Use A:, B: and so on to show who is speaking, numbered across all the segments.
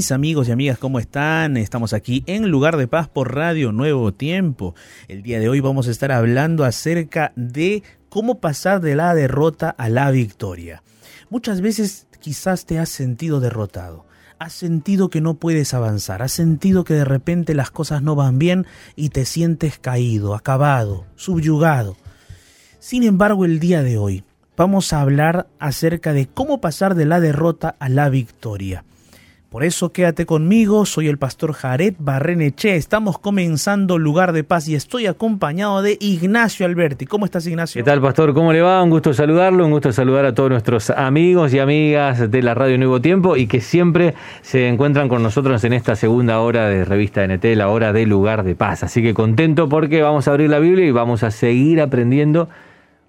A: Mis amigos y amigas, ¿cómo están? Estamos aquí en Lugar de Paz por Radio Nuevo Tiempo. El día de hoy vamos a estar hablando acerca de cómo pasar de la derrota a la victoria. Muchas veces quizás te has sentido derrotado. Has sentido que no puedes avanzar, has sentido que de repente las cosas no van bien y te sientes caído, acabado, subyugado. Sin embargo, el día de hoy vamos a hablar acerca de cómo pasar de la derrota a la victoria. Por eso quédate conmigo, soy el pastor Jared Barreneche, estamos comenzando Lugar de Paz y estoy acompañado de Ignacio Alberti. ¿Cómo estás Ignacio?
B: ¿Qué tal pastor? ¿Cómo le va? Un gusto saludarlo, un gusto saludar a todos nuestros amigos y amigas de la Radio Nuevo Tiempo y que siempre se encuentran con nosotros en esta segunda hora de Revista NT, la hora de Lugar de Paz. Así que contento porque vamos a abrir la Biblia y vamos a seguir aprendiendo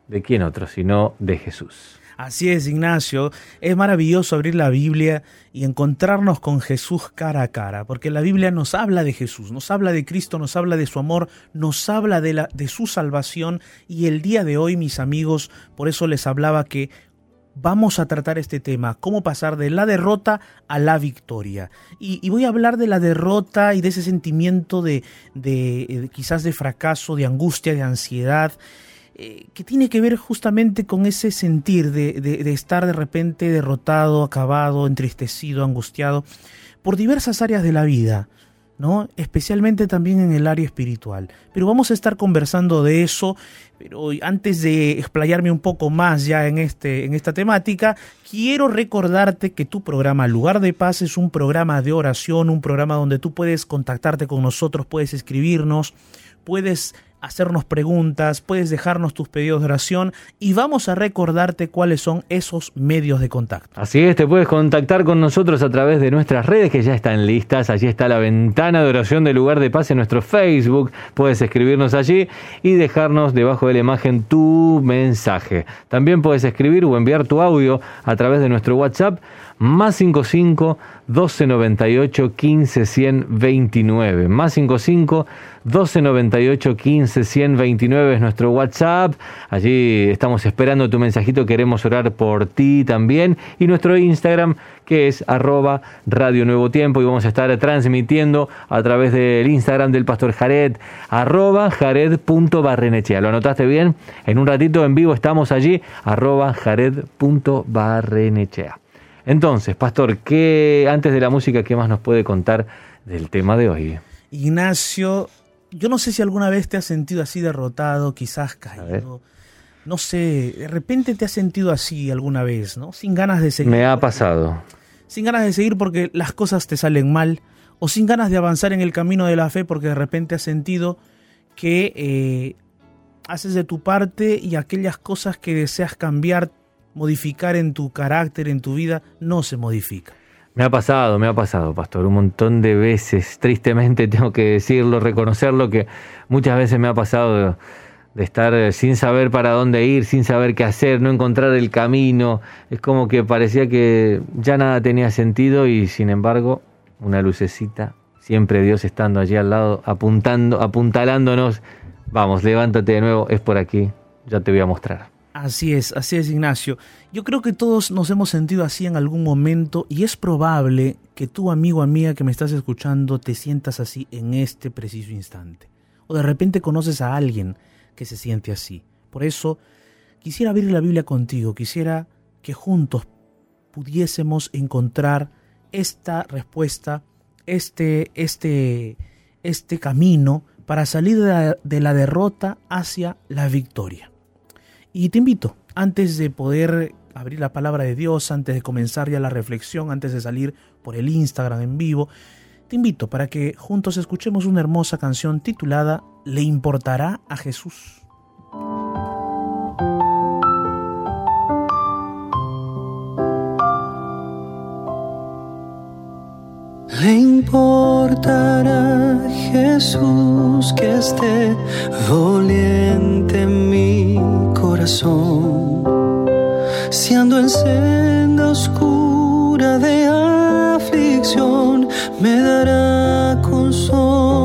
B: de quién otro, sino de Jesús.
A: Así es, Ignacio. Es maravilloso abrir la Biblia y encontrarnos con Jesús cara a cara, porque la Biblia nos habla de Jesús, nos habla de Cristo, nos habla de su amor, nos habla de, la, de su salvación y el día de hoy, mis amigos, por eso les hablaba que vamos a tratar este tema, cómo pasar de la derrota a la victoria. Y, voy a hablar de la derrota y de ese sentimiento de, de, de quizás de fracaso, de angustia, de ansiedad. Eh, que tiene que ver justamente con ese sentir de, estar de repente derrotado, acabado, entristecido, angustiado por diversas áreas de la vida, ¿no? Especialmente también en el área espiritual. Pero vamos a estar conversando de eso, pero antes de explayarme un poco más ya en, este, en esta temática, quiero recordarte que tu programa Lugar de Paz es un programa de oración, un programa donde tú puedes contactarte con nosotros, puedes escribirnos, puedes hacernos preguntas, puedes dejarnos tus pedidos de oración y vamos a recordarte cuáles son esos medios de contacto.
B: Así es, te puedes contactar con nosotros a través de nuestras redes que ya están listas. Allí está la ventana de oración del lugar de paz en nuestro Facebook. Puedes escribirnos allí y dejarnos debajo de la imagen tu mensaje. También puedes escribir o enviar tu audio a través de nuestro WhatsApp más 55 1298 15 129. Más 55 1298 15 129 es nuestro WhatsApp. Allí estamos esperando tu mensajito. Queremos orar por ti también. Y nuestro Instagram que es arroba Radio Nuevo Tiempo. Y vamos a estar transmitiendo a través del Instagram del Pastor Jared, arroba jared.barrenechea. ¿Lo anotaste bien? En un ratito en vivo estamos allí, arroba jared.barrenechea. Entonces, Pastor, ¿qué, antes de la música, ¿qué más nos puede contar del tema de hoy?
A: Ignacio, yo no sé si alguna vez te has sentido así derrotado, quizás caído. No sé, de repente te has sentido así alguna vez, ¿no? Sin ganas de seguir.
B: Me ha pasado.
A: Sin ganas de seguir porque las cosas te salen mal, o sin ganas de avanzar en el camino de la fe porque de repente has sentido que eh, haces de tu parte y aquellas cosas que deseas cambiar modificar en tu carácter, en tu vida, no se modifica.
B: Me ha pasado, me ha pasado, pastor, un montón de veces, tristemente tengo que decirlo, reconocerlo, que muchas veces me ha pasado de, estar sin saber para dónde ir, sin saber qué hacer, no encontrar el camino, es como que parecía que ya nada tenía sentido y sin embargo una lucecita, siempre Dios estando allí al lado, apuntando, apuntalándonos, vamos, levántate de nuevo, es por aquí, ya te voy a mostrar.
A: Así es, así es Ignacio. Yo creo que todos nos hemos sentido así en algún momento y es probable que tú, amigo, amiga que me estás escuchando, te sientas así en este preciso instante. O de repente conoces a alguien que se siente así. Por eso, quisiera abrir la Biblia contigo, quisiera que juntos pudiésemos encontrar esta respuesta, este, este, este camino para salir de la, de la derrota hacia la victoria. Y te invito, antes de poder abrir la palabra de Dios, antes de comenzar ya la reflexión, antes de salir por el Instagram en vivo, te invito para que juntos escuchemos una hermosa canción titulada ¿Le importará a Jesús?
C: Le importará Jesús que esté doliente mi si ando en senda oscura de aflicción, me dará consolación.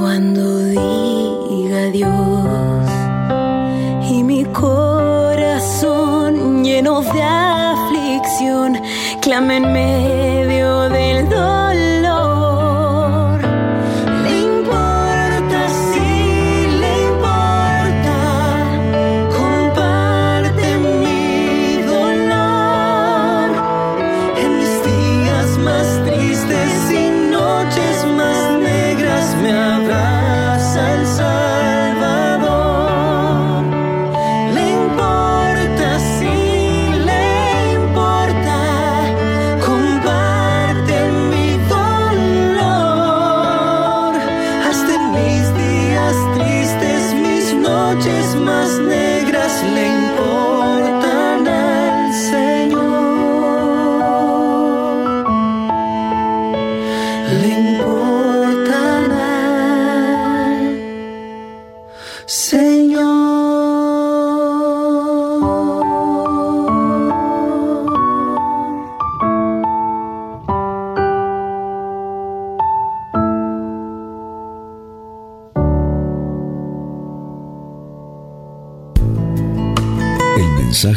D: Cuando diga adiós y mi corazón lleno de aflicción clama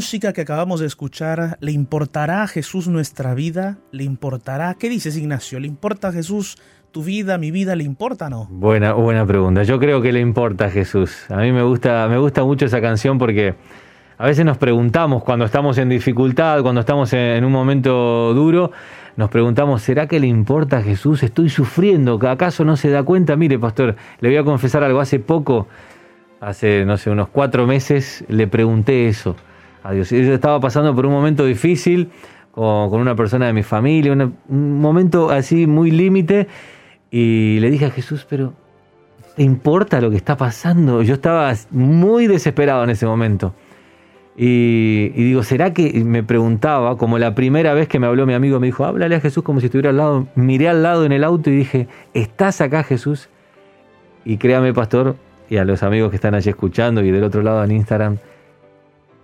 A: Música que acabamos de escuchar. ¿Le importará a Jesús nuestra vida? ¿Le importará? ¿Qué dices, Ignacio? ¿Le importa a Jesús tu vida, mi vida? ¿Le importa o no?
B: Buena, buena pregunta. Yo creo que le importa a Jesús. A mí me gusta, me gusta mucho esa canción porque a veces nos preguntamos cuando estamos en dificultad, cuando estamos en, un momento duro, nos preguntamos, ¿será que le importa a Jesús? Estoy sufriendo, ¿acaso no se da cuenta? Mire, pastor, le voy a confesar algo. Hace poco, hace, no sé, unos cuatro meses, le pregunté eso a Dios. Yo estaba pasando por un momento difícil con, una persona de mi familia, un momento así muy límite, y le dije a Jesús, pero ¿te importa lo que está pasando? Yo estaba muy desesperado en ese momento. Y, digo, ¿será que me preguntaba, como la primera vez que me habló mi amigo, me dijo, háblale a Jesús como si estuviera al lado? Miré al lado en el auto y dije, ¿estás acá Jesús? Y créame, pastor, y a los amigos que están allí escuchando y del otro lado en Instagram,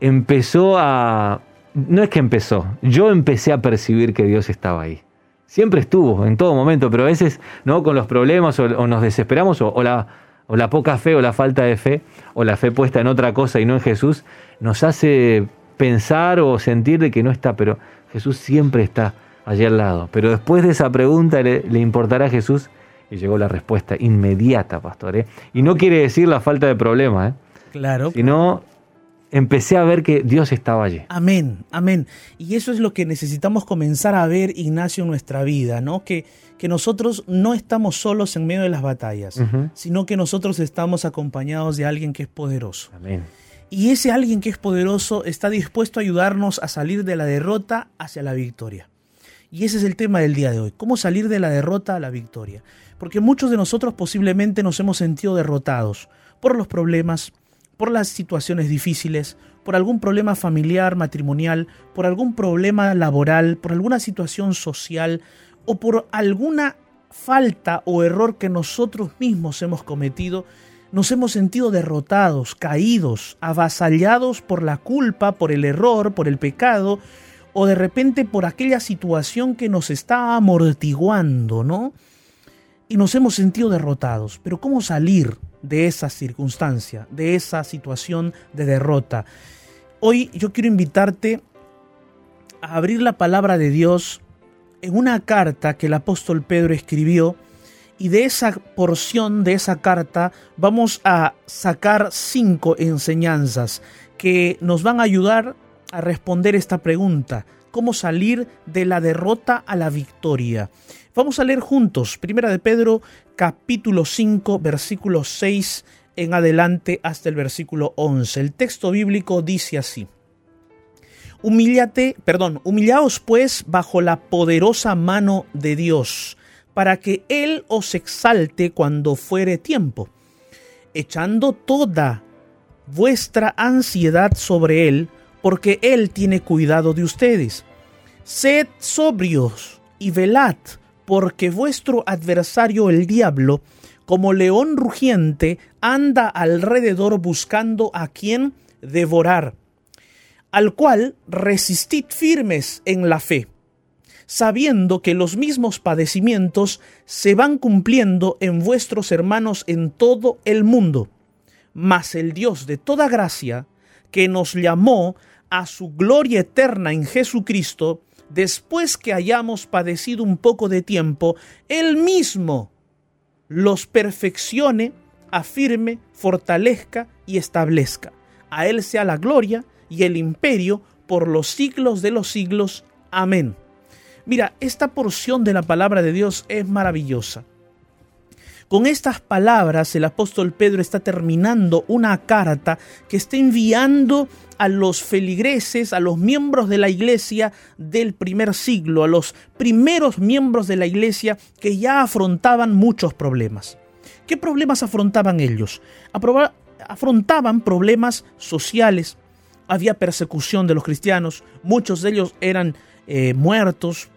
B: empezó a... No es que empezó, yo empecé a percibir que Dios estaba ahí. Siempre estuvo, en todo momento, pero a veces, ¿no? Con los problemas o, o nos desesperamos o, o la, o la poca fe o la falta de fe o la fe puesta en otra cosa y no en Jesús, nos hace pensar o sentir de que no está, pero Jesús siempre está allí al lado. Pero después de esa pregunta, ¿le, le importará a Jesús? Y llegó la respuesta inmediata, pastor. ¿eh? Y no quiere decir la falta de problema, ¿eh?
A: Claro.
B: sino empecé a ver que Dios estaba allí.
A: Amén, amén. Y eso es lo que necesitamos comenzar a ver, Ignacio, en nuestra vida, ¿no? Que, que nosotros no estamos solos en medio de las batallas, sino que nosotros estamos acompañados de alguien que es poderoso.
B: Amén.
A: Y ese alguien que es poderoso está dispuesto a ayudarnos a salir de la derrota hacia la victoria. Y ese es el tema del día de hoy, cómo salir de la derrota a la victoria. Porque muchos de nosotros posiblemente nos hemos sentido derrotados por los problemas, por las situaciones difíciles, por algún problema familiar, matrimonial, por algún problema laboral, por alguna situación social o por alguna falta o error que nosotros mismos hemos cometido, nos hemos sentido derrotados, caídos, avasallados por la culpa, por el error, por el pecado, o de repente por aquella situación que nos está amortiguando, ¿no? Y nos hemos sentido derrotados. Pero ¿cómo salir de esa circunstancia, de esa situación de derrota. Hoy yo quiero invitarte a abrir la palabra de Dios en una carta que el apóstol Pedro escribió y de esa porción de esa carta vamos a sacar cinco enseñanzas que nos van a ayudar a responder esta pregunta, cómo salir de la derrota a la victoria. Vamos a leer juntos, Primera de Pedro, capítulo 5, versículo 6 en adelante hasta el versículo 11. El texto bíblico dice así: Humíllate, perdón, humillaos pues bajo la poderosa mano de Dios, para que Él os exalte cuando fuere tiempo, echando toda vuestra ansiedad sobre Él, porque Él tiene cuidado de ustedes. Sed sobrios y velad, porque vuestro adversario el diablo, como león rugiente, anda alrededor buscando a quien devorar, al cual resistid firmes en la fe, sabiendo que los mismos padecimientos se van cumpliendo en vuestros hermanos en todo el mundo. Mas el Dios de toda gracia, que nos llamó a su gloria eterna en Jesucristo, después que hayamos padecido un poco de tiempo, Él mismo los perfeccione, afirme, fortalezca y establezca. A Él sea la gloria y el imperio por los siglos de los siglos. Amén. Mira, esta porción de la palabra de Dios es maravillosa. Con estas palabras el apóstol Pedro está terminando una carta que está enviando a los feligreses, a los miembros de la iglesia del primer siglo, a los primeros miembros de la iglesia que ya afrontaban muchos problemas. ¿Qué problemas afrontaban ellos? afrontaban problemas sociales, había persecución de los cristianos, muchos de ellos eran eh, muertos,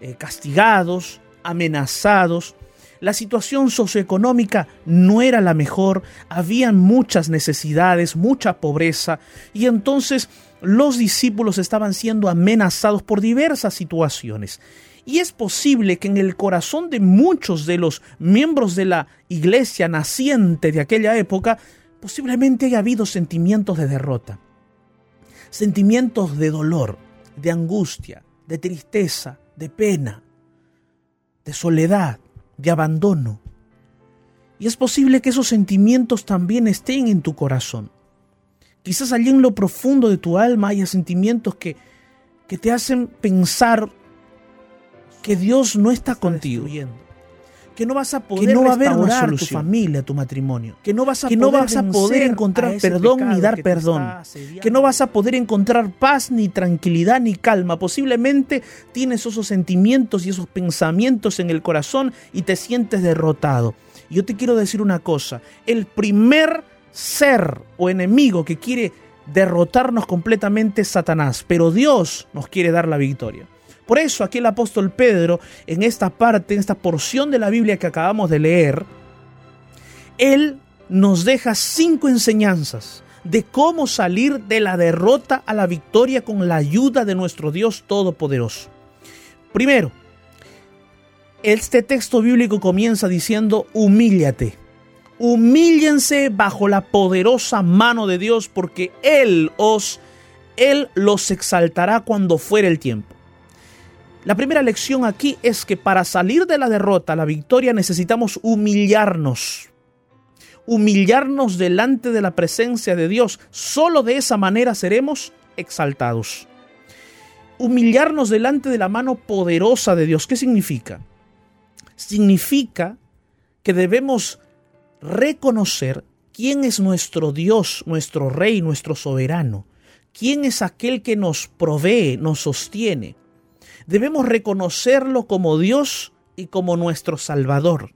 A: eh, castigados, amenazados, la situación socioeconómica no era la mejor, habían muchas necesidades, mucha pobreza, y entonces los discípulos estaban siendo amenazados por diversas situaciones. Y es posible que en el corazón de muchos de los miembros de la iglesia naciente de aquella época, posiblemente haya habido sentimientos de derrota, sentimientos de dolor, de angustia, de tristeza, de pena, de soledad de abandono. Y es posible que esos sentimientos también estén en tu corazón. Quizás allí en lo profundo de tu alma haya sentimientos que, que te hacen pensar que Dios no está contigo que no vas a poder que no va a haber una tu familia, tu matrimonio, que no vas a, poder, vas a poder encontrar perdón ni dar perdón, que no vas a poder encontrar paz ni tranquilidad ni calma. Posiblemente tienes esos sentimientos y esos pensamientos en el corazón y te sientes derrotado. Yo te quiero decir una cosa, el primer ser o enemigo que quiere derrotarnos completamente es Satanás, pero Dios nos quiere dar la victoria. Por eso aquí el apóstol Pedro, en esta parte, en esta porción de la Biblia que acabamos de leer, él nos deja cinco enseñanzas de cómo salir de la derrota a la victoria con la ayuda de nuestro Dios Todopoderoso. Primero, este texto bíblico comienza diciendo, humíllate. Humíllense bajo la poderosa mano de Dios porque Él os, Él los exaltará cuando fuere el tiempo. La primera lección aquí es que para salir de la derrota la victoria necesitamos humillarnos. humillarnos delante de la presencia de Dios. Solo de esa manera seremos exaltados. Humillarnos delante de la mano poderosa de Dios. ¿Qué significa? Significa que debemos reconocer quién es nuestro Dios, nuestro Rey, nuestro soberano. ¿Quién es aquel que nos provee, nos sostiene? Debemos reconocerlo como Dios y como nuestro Salvador.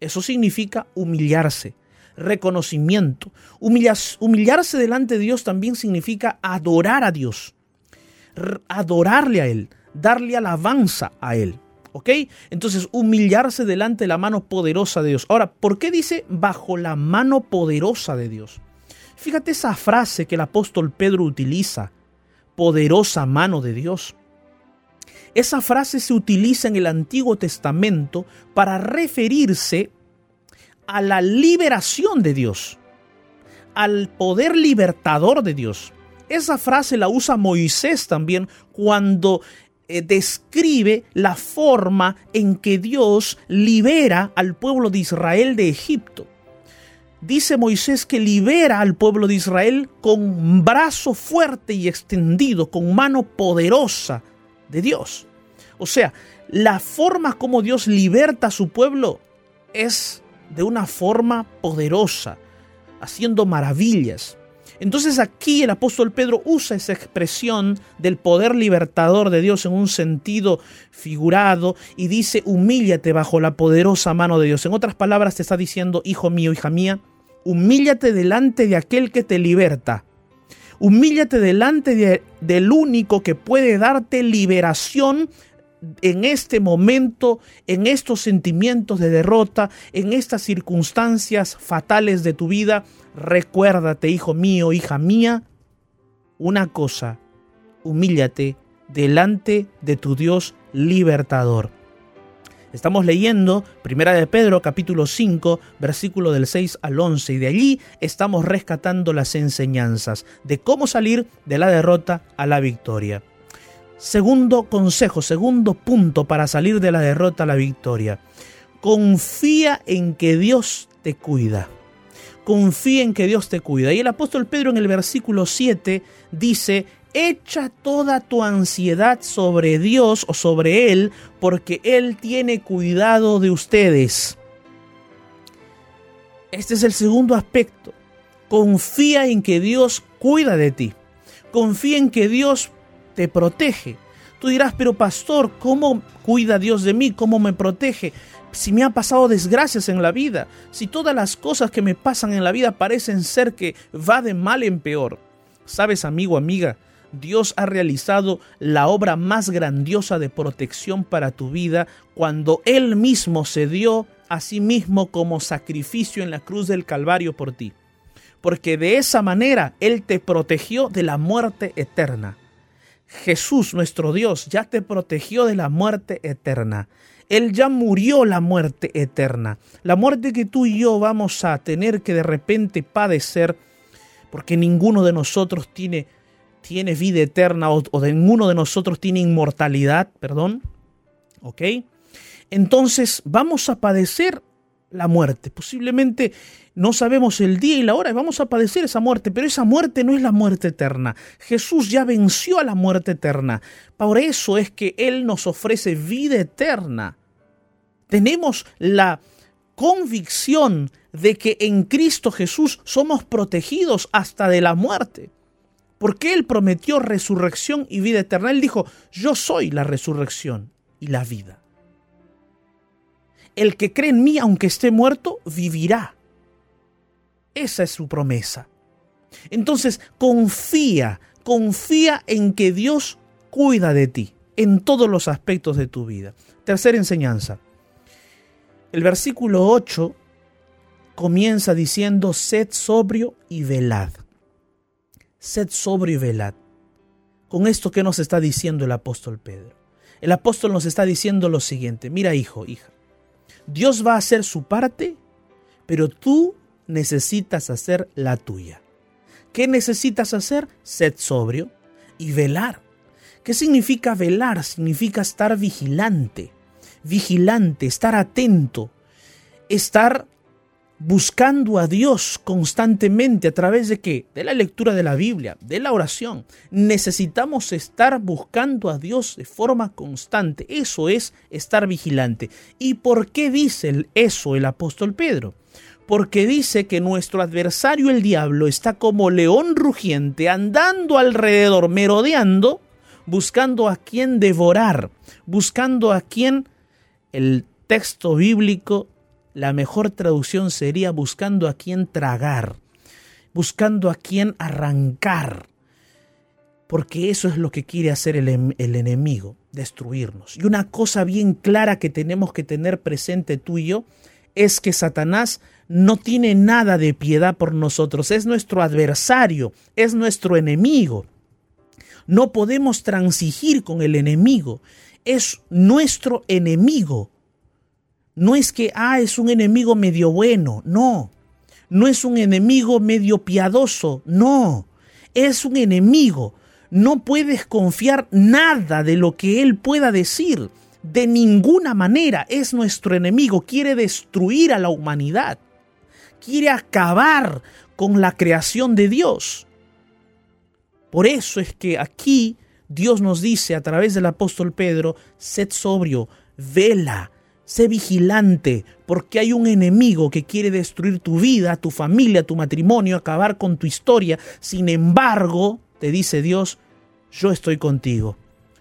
A: Eso significa humillarse, reconocimiento. humillarse delante de Dios también significa adorar a Dios, adorarle a Él, darle alabanza a Él. ¿Ok? Entonces, humillarse delante de la mano poderosa de Dios. Ahora, ¿por qué dice bajo la mano poderosa de Dios? Fíjate esa frase que el apóstol Pedro utiliza, poderosa mano de Dios. Esa frase se utiliza en el Antiguo Testamento para referirse a la liberación de Dios, al poder libertador de Dios. Esa frase la usa Moisés también cuando eh, describe la forma en que Dios libera al pueblo de Israel de Egipto. Dice Moisés que libera al pueblo de Israel con brazo fuerte y extendido, con mano poderosa de Dios. O sea, la forma como Dios liberta a su pueblo es de una forma poderosa, haciendo maravillas. Entonces aquí el apóstol Pedro usa esa expresión del poder libertador de Dios en un sentido figurado y dice, humíllate bajo la poderosa mano de Dios. En otras palabras te está diciendo, hijo mío, hija mía, humíllate delante de aquel que te liberta. Humíllate delante del único que puede darte liberación en este momento, en estos sentimientos de derrota, en estas circunstancias fatales de tu vida, recuérdate, hijo mío, hija mía, una cosa, humíllate delante de tu Dios libertador. Estamos leyendo Primera de Pedro capítulo 5, versículo del 6 al 11 y de allí estamos rescatando las enseñanzas de cómo salir de la derrota a la victoria. Segundo consejo, segundo punto para salir de la derrota a la victoria. Confía en que Dios te cuida. Confía en que Dios te cuida. Y el apóstol Pedro en el versículo 7 dice, echa toda tu ansiedad sobre Dios o sobre Él, porque Él tiene cuidado de ustedes. Este es el segundo aspecto. Confía en que Dios cuida de ti. Confía en que Dios te protege. Tú dirás, pero pastor, ¿cómo cuida Dios de mí? ¿Cómo me protege? Si me han pasado desgracias en la vida, si todas las cosas que me pasan en la vida parecen ser que va de mal en peor. Sabes, amigo, amiga, Dios ha realizado la obra más grandiosa de protección para tu vida cuando Él mismo se dio a sí mismo como sacrificio en la cruz del Calvario por ti. Porque de esa manera Él te protegió de la muerte eterna. Jesús, nuestro Dios, ya te protegió de la muerte eterna. Él ya murió la muerte eterna. La muerte que tú y yo vamos a tener que de repente padecer, porque ninguno de nosotros tiene, tiene vida eterna o, o ninguno de nosotros tiene inmortalidad, perdón. ¿Ok? Entonces vamos a padecer la muerte. Posiblemente no sabemos el día y la hora vamos a padecer esa muerte, pero esa muerte no es la muerte eterna. Jesús ya venció a la muerte eterna. Por eso es que Él nos ofrece vida eterna. Tenemos la convicción de que en Cristo Jesús somos protegidos hasta de la muerte. Porque Él prometió resurrección y vida eterna. Él dijo, yo soy la resurrección y la vida. El que cree en mí, aunque esté muerto, vivirá. Esa es su promesa. Entonces, confía, confía en que Dios cuida de ti en todos los aspectos de tu vida. Tercera enseñanza. El versículo 8 comienza diciendo, sed sobrio y velad. Sed sobrio y velad. Con esto, ¿qué nos está diciendo el apóstol Pedro? El apóstol nos está diciendo lo siguiente, mira hijo, hija, Dios va a hacer su parte, pero tú necesitas hacer la tuya. ¿Qué necesitas hacer? Sed sobrio y velar. ¿Qué significa velar? Significa estar vigilante, vigilante, estar atento, estar buscando a Dios constantemente a través de qué? De la lectura de la Biblia, de la oración. Necesitamos estar buscando a Dios de forma constante. Eso es estar vigilante. ¿Y por qué dice eso el apóstol Pedro? Porque dice que nuestro adversario el diablo está como león rugiente andando alrededor, merodeando, buscando a quien devorar, buscando a quien el texto bíblico la mejor traducción sería buscando a quien tragar, buscando a quien arrancar, porque eso es lo que quiere hacer el, el, enemigo, destruirnos. Y una cosa bien clara que tenemos que tener presente tú y yo es que Satanás no tiene nada de piedad por nosotros, es nuestro adversario, es nuestro enemigo. No podemos transigir con el enemigo, es nuestro enemigo. No es que, ah, es un enemigo medio bueno, no. No es un enemigo medio piadoso, no. Es un enemigo. No puedes confiar nada de lo que él pueda decir. De ninguna manera es nuestro enemigo. Quiere destruir a la humanidad. Quiere acabar con la creación de Dios. Por eso es que aquí Dios nos dice a través del apóstol Pedro, sed sobrio, vela, Sé vigilante, porque hay un enemigo que quiere destruir tu vida, tu familia, tu matrimonio, acabar con tu historia. Sin embargo, te dice Dios, yo estoy contigo.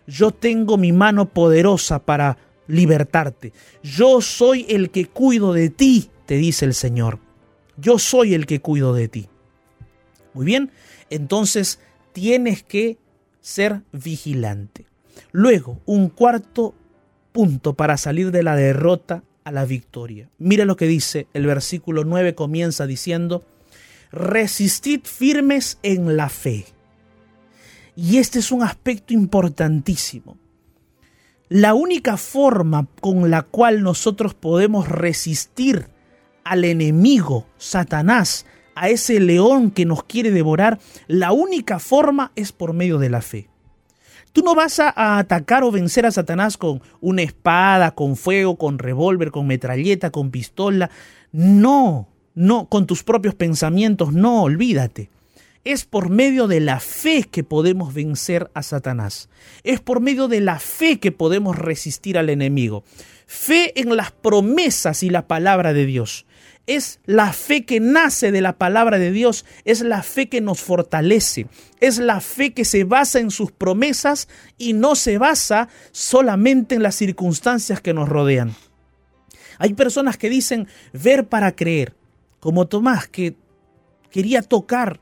A: Yo tengo mi mano poderosa para libertarte. Yo soy el que cuido de ti, te dice el Señor. Yo soy el que cuido de ti. Muy bien, entonces tienes que ser vigilante. Luego, un cuarto punto para salir de la derrota a la victoria. Mira lo que dice el versículo 9, comienza diciendo, resistid firmes en la fe. Y este es un aspecto importantísimo. La única forma con la cual nosotros podemos resistir al enemigo, Satanás, a ese león que nos quiere devorar, la única forma es por medio de la fe. Tú no vas a, atacar o vencer a Satanás con una espada, con fuego, con revólver, con metralleta, con pistola. No, no, con tus propios pensamientos, no, olvídate. Es por medio de la fe que podemos vencer a Satanás. Es por medio de la fe que podemos resistir al enemigo. Fe en las promesas y la palabra de Dios es la fe que nace de la palabra de Dios, es la fe que nos fortalece, es la fe que se basa en sus promesas y no se basa solamente en las circunstancias que nos rodean. Hay personas que dicen ver para creer, como Tomás que quería tocar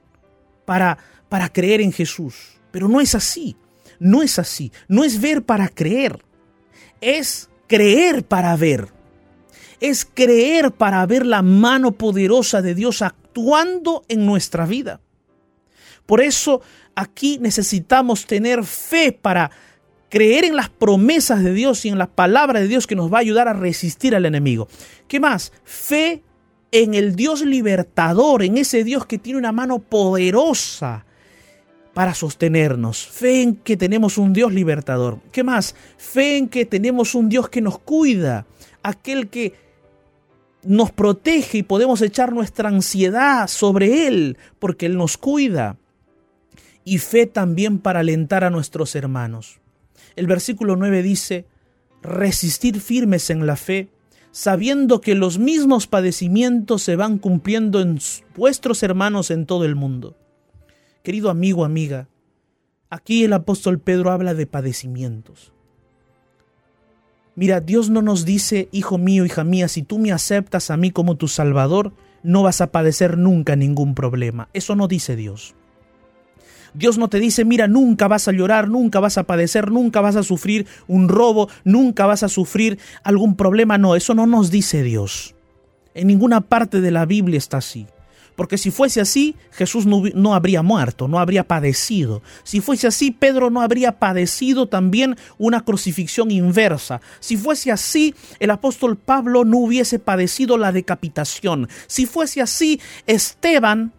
A: para, para creer en Jesús, pero no es así, no es así, no es ver para creer, es creer para ver es creer para ver la mano poderosa de Dios actuando en nuestra vida. Por eso aquí necesitamos tener fe para creer en las promesas de Dios y en la palabra de Dios que nos va a ayudar a resistir al enemigo. ¿Qué más? Fe en el Dios libertador, en ese Dios que tiene una mano poderosa para sostenernos. Fe en que tenemos un Dios libertador. ¿Qué más? Fe en que tenemos un Dios que nos cuida, aquel que nos protege y podemos echar nuestra ansiedad sobre Él porque Él nos cuida. Y fe también para alentar a nuestros hermanos. El versículo 9 dice, resistir firmes en la fe, sabiendo que los mismos padecimientos se van cumpliendo en vuestros hermanos en todo el mundo. Querido amigo, amiga, aquí el apóstol Pedro habla de padecimientos. Mira, Dios no nos dice, hijo mío, hija mía, si tú me aceptas a mí como tu Salvador, no vas a padecer nunca ningún problema. Eso no dice Dios. Dios no te dice, mira, nunca vas a llorar, nunca vas a padecer, nunca vas a sufrir un robo, nunca vas a sufrir algún problema. No, eso no nos dice Dios. En ninguna parte de la Biblia está así. Porque si fuese así, Jesús no, habría muerto, no habría padecido. Si fuese así, Pedro no habría padecido también una crucifixión inversa. Si fuese así, el apóstol Pablo no hubiese padecido la decapitación. Si fuese así, Esteban,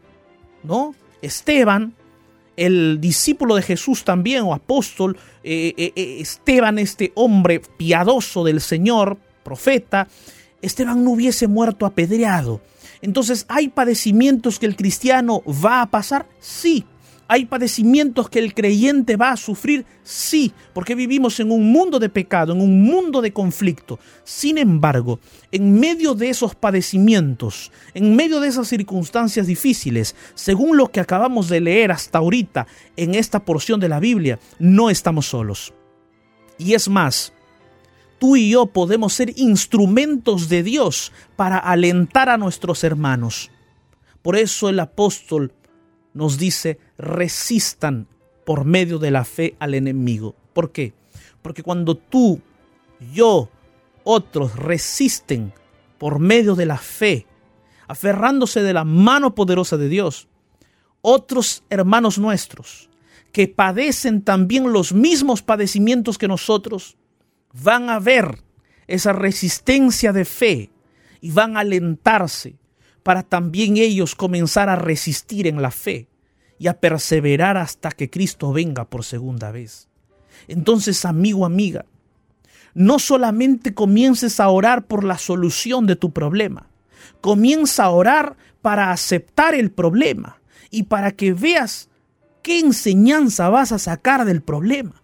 A: ¿no? Esteban, el discípulo de Jesús también, o apóstol, eh, eh, eh, Esteban, este hombre piadoso del Señor, profeta, Esteban no hubiese muerto apedreado. Entonces, ¿hay padecimientos que el cristiano va a pasar? Sí. ¿Hay padecimientos que el creyente va a sufrir? Sí, porque vivimos en un mundo de pecado, en un mundo de conflicto. Sin embargo, en medio de esos padecimientos, en medio de esas circunstancias difíciles, según lo que acabamos de leer hasta ahorita en esta porción de la Biblia, no estamos solos. Y es más, tú y yo podemos ser instrumentos de Dios para alentar a nuestros hermanos. Por eso el apóstol nos dice, resistan por medio de la fe al enemigo. ¿Por qué? Porque cuando tú, yo, otros resisten por medio de la fe, aferrándose de la mano poderosa de Dios, otros hermanos nuestros que padecen también los mismos padecimientos que nosotros, van a ver esa resistencia de fe y van a alentarse para también ellos comenzar a resistir en la fe y a perseverar hasta que Cristo venga por segunda vez. Entonces, amigo, amiga, no solamente comiences a orar por la solución de tu problema, comienza a orar para aceptar el problema y para que veas qué enseñanza vas a sacar del problema.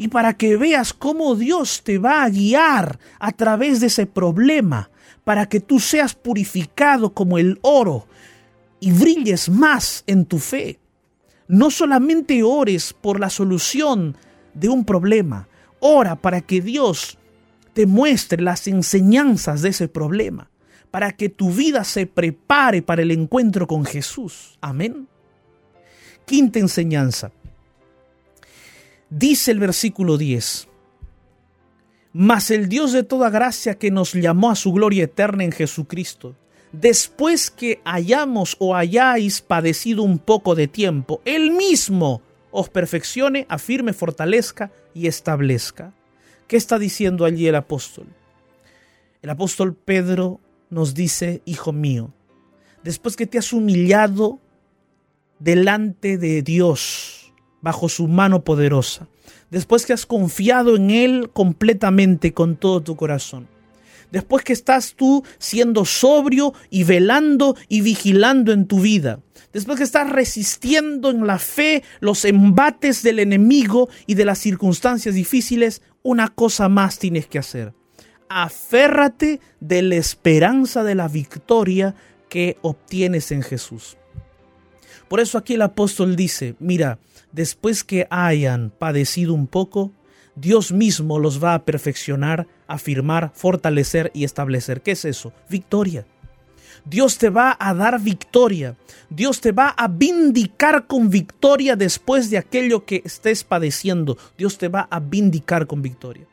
A: Y para que veas cómo Dios te va a guiar a través de ese problema para que tú seas purificado como el oro y brilles más en tu fe. No solamente ores por la solución de un problema, ora para que Dios te muestre las enseñanzas de ese problema, para que tu vida se prepare para el encuentro con Jesús. Amén. Quinta enseñanza. Dice el versículo 10, mas el Dios de toda gracia que nos llamó a su gloria eterna en Jesucristo, después que hayamos o hayáis padecido un poco de tiempo, Él mismo os perfeccione, afirme, fortalezca y establezca. ¿Qué está diciendo allí el apóstol? El apóstol Pedro nos dice, Hijo mío, después que te has humillado delante de Dios, bajo su mano poderosa, después que has confiado en Él completamente con todo tu corazón. Después que estás tú siendo sobrio y velando y vigilando en tu vida. Después que estás resistiendo en la fe los embates del enemigo y de las circunstancias difíciles, una cosa más tienes que hacer. Aférrate de la esperanza de la victoria que obtienes en Jesús. Por eso aquí el apóstol dice, mira, después que hayan padecido un poco, Dios mismo los va a perfeccionar, afirmar, fortalecer y establecer. ¿Qué es eso? Victoria. Dios te va a dar victoria. Dios te va a vindicar con victoria después de aquello que estés padeciendo. Dios te va a vindicar con victoria.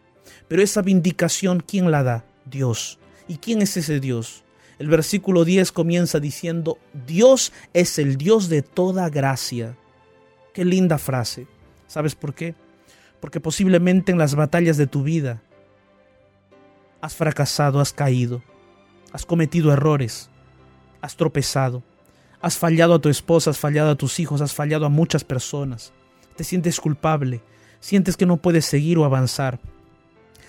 A: Pero esa vindicación, ¿quién la da? Dios. ¿Y quién es ese Dios? El versículo 10 comienza diciendo, Dios es el Dios de toda gracia. Qué linda frase. ¿Sabes por qué? Porque posiblemente en las batallas de tu vida has fracasado, has caído, has cometido errores, has tropezado, has fallado a tu esposa, has fallado a tus hijos, has fallado a muchas personas. Te sientes culpable, sientes que no puedes seguir o avanzar.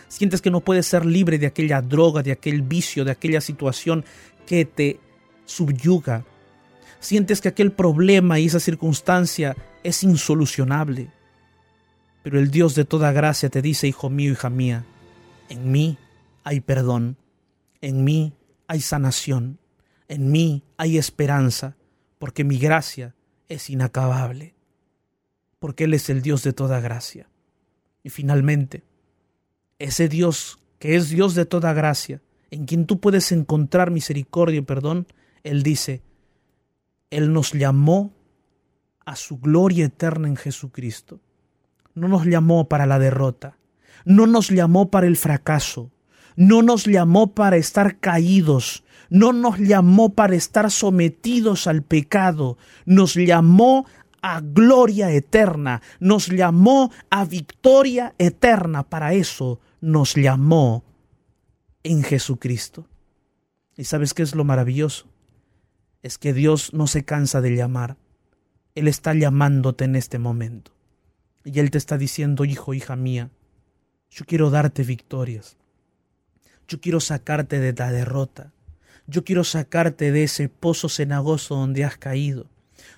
A: Sientes que no puedes ser libre de aquella droga, de aquel vicio, de aquella situación que te subyuga, Sientes que aquel problema y esa circunstancia es insolucionable. Pero el Dios de toda gracia te dice, hijo mío, hija mía, en mí hay perdón, en mí hay sanación, en mí hay esperanza, porque mi gracia es inacabable, porque Él es el Dios de toda gracia. Y finalmente, ese Dios que es Dios de toda gracia, en quien tú puedes encontrar misericordia y perdón, Él dice, él nos llamó a su gloria eterna en Jesucristo. No nos llamó para la derrota, no nos llamó para el fracaso, no nos llamó para estar caídos, no nos llamó para estar sometidos al pecado, nos llamó a gloria eterna, nos llamó a victoria eterna. Para eso nos llamó en Jesucristo. ¿Y sabes qué es lo maravilloso? es que Dios no se cansa de llamar. Él está llamándote en este momento. Y Él te está diciendo, hijo, hija mía, yo quiero darte victorias. Yo quiero sacarte de la derrota. Yo quiero sacarte de ese pozo cenagoso donde has caído.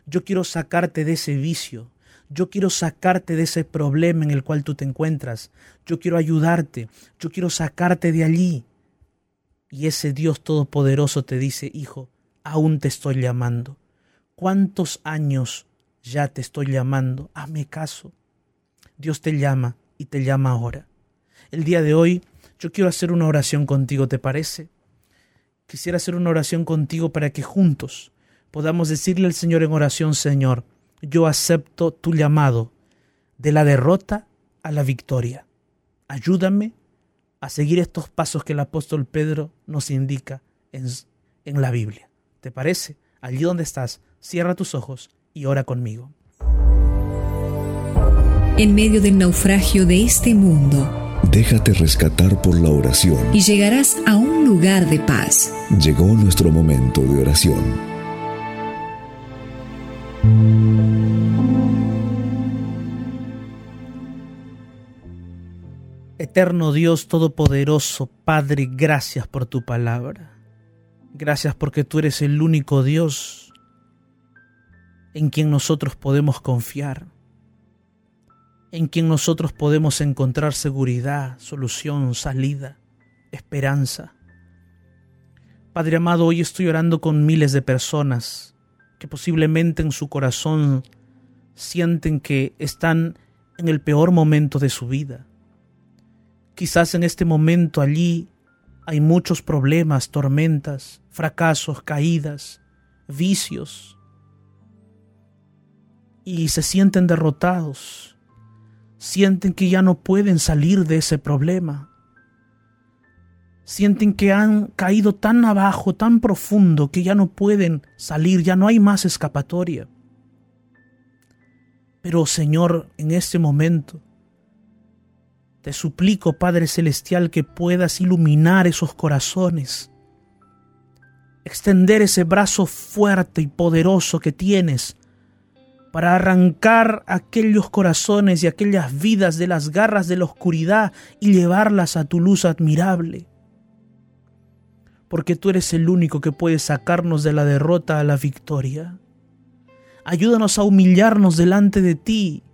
A: Yo quiero sacarte de ese vicio. Yo quiero sacarte de ese problema en el cual tú te encuentras. Yo quiero ayudarte. Yo quiero sacarte de allí. Y ese Dios Todopoderoso te dice, hijo, aún te estoy llamando. ¿Cuántos años ya te estoy llamando? Hazme caso. Dios te llama y te llama ahora. El día de hoy yo quiero hacer una oración contigo, ¿te parece? Quisiera hacer una oración contigo para que juntos podamos decirle al Señor en oración, Señor, yo acepto tu llamado de la derrota a la victoria. Ayúdame a seguir estos pasos que el apóstol Pedro nos indica en, en la Biblia. ¿Te parece? Allí donde estás, cierra tus ojos y ora conmigo.
E: En medio del naufragio de este mundo,
F: Déjate rescatar por la oración.
E: y llegarás a un lugar de paz.
F: Llegó nuestro momento de oración.
A: Eterno Dios Todopoderoso, Padre, gracias por tu palabra. Gracias porque tú eres el único Dios en quien nosotros podemos confiar, en quien nosotros podemos encontrar seguridad, solución, salida, esperanza. Padre amado, hoy estoy orando con miles de personas que posiblemente en su corazón sienten que están en el peor momento de su vida. Quizás en este momento allí hay muchos problemas, tormentas, fracasos, caídas, vicios. Y se sienten derrotados. Sienten que ya no pueden salir de ese problema. Sienten que han caído tan abajo, tan profundo, que ya no pueden salir, ya no hay más escapatoria. Pero Señor, en este momento, te suplico, Padre Celestial, que puedas iluminar esos corazones, extender ese brazo fuerte y poderoso que tienes para arrancar aquellos corazones y aquellas vidas de las garras de la oscuridad y llevarlas a tu luz admirable. Porque tú eres el único que puede sacarnos de la derrota a la victoria. Ayúdanos a humillarnos delante de ti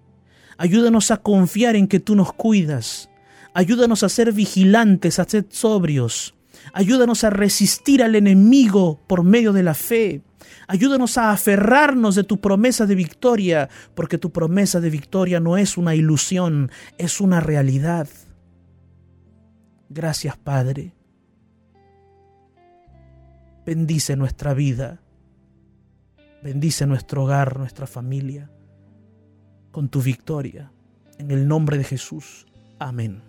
A: Ayúdanos a confiar en que tú nos cuidas. Ayúdanos a ser vigilantes, a ser sobrios. Ayúdanos a resistir al enemigo por medio de la fe. Ayúdanos a aferrarnos de tu promesa de victoria, porque tu promesa de victoria no es una ilusión, es una realidad. Gracias, Padre. Bendice nuestra vida. Bendice nuestro hogar, nuestra familia con tu victoria. En el nombre de Jesús. Amén.